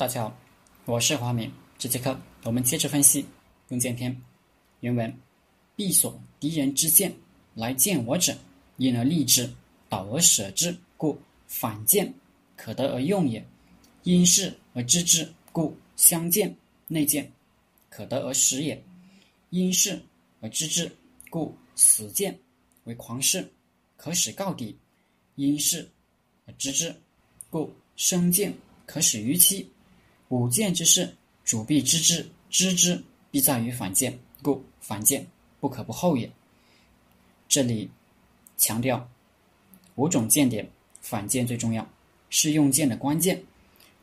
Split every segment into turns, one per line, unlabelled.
大家好，我是华明。这节课我们接着分析用剑篇原文：“必所敌人之剑来见我者，因而利之，导而舍之，故反剑可得而用也；因势而知之，故相见内见可得而使也；因势而知之，故死见为狂士，可使告敌；因势而知之，故生见可使于期。”五剑之事，主必知之，知之必在于反剑，故反剑不可不后也。这里强调五种剑点，反剑最重要，是用剑的关键。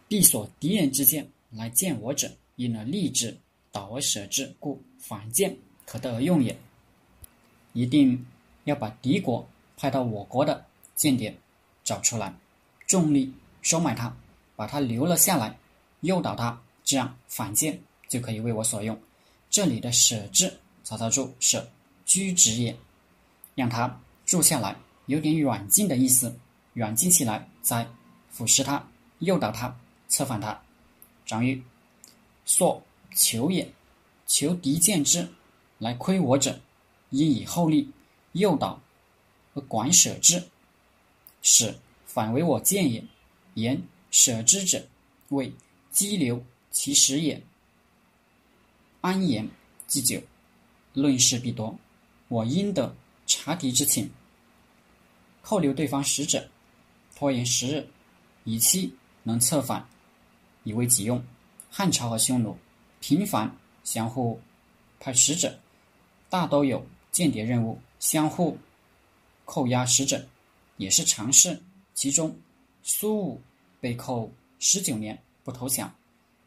必所敌人之剑来见我者，因而利之，导而舍之，故反见可得而用也。一定要把敌国派到我国的间谍找出来，重力收买他，把他留了下来。诱导他，这样反间就可以为我所用。这里的舍字，曹操注舍居止也，让他住下来，有点软禁的意思，软禁起来再腐蚀他，诱导他，策反他。张玉朔求也，求敌见之来窥我者，因以厚利，诱导而管舍之，使反为我见也。言舍之者，为。激流其实也，安言祭酒，论事必多。我应得察敌之情，扣留对方使者，拖延时日，以期能策反，以为己用。汉朝和匈奴频繁相互派使者，大都有间谍任务，相互扣押使者，也是常事。其中苏武被扣十九年。不投降，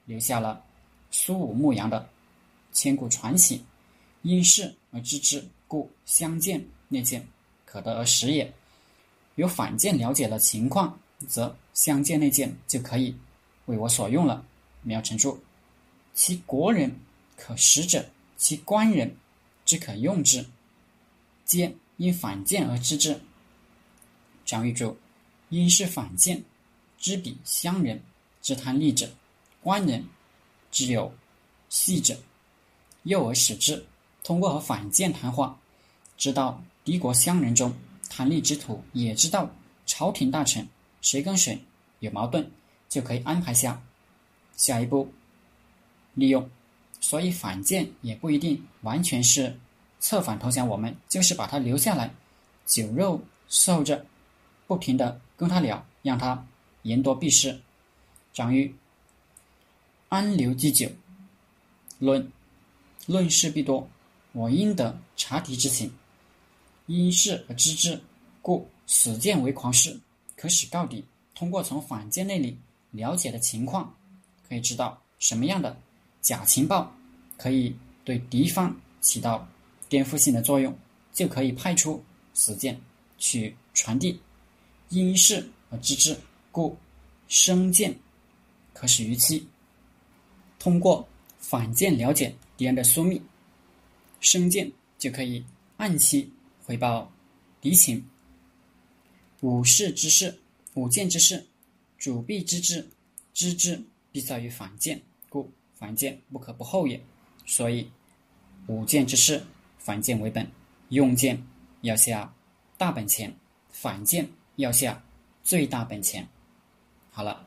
留下了苏武牧羊的千古传奇。因事而知之，故相见内见可得而食也。有反见了解了情况，则相见内见就可以为我所用了。苗成注：其国人可食者，其官人之可用之。皆因反见而知之。张玉柱：因是反见，知彼乡人。知贪利者，官人只有戏者，诱而使之。通过和反间谈话，知道敌国乡人中贪利之徒，也知道朝廷大臣谁跟谁有矛盾，就可以安排下下一步利用。所以反间也不一定完全是策反投降我们，就是把他留下来，酒肉伺候着，不停的跟他聊，让他言多必失。张玉安留祭酒，论论事必多。我应得察敌之情，因事而知之，故死谏为狂士，可使告敌。通过从反间那里了解的情况，可以知道什么样的假情报可以对敌方起到颠覆性的作用，就可以派出死谏去传递。因事而知之，故生谏。可使于期，通过反间了解敌人的疏密，生见就可以按期回报敌情。五事之事，五件之事，主必知之，知之必在于反间，故反间不可不后也。所以五件之事，反间为本，用剑要下大本钱，反间要下最大本钱。好了。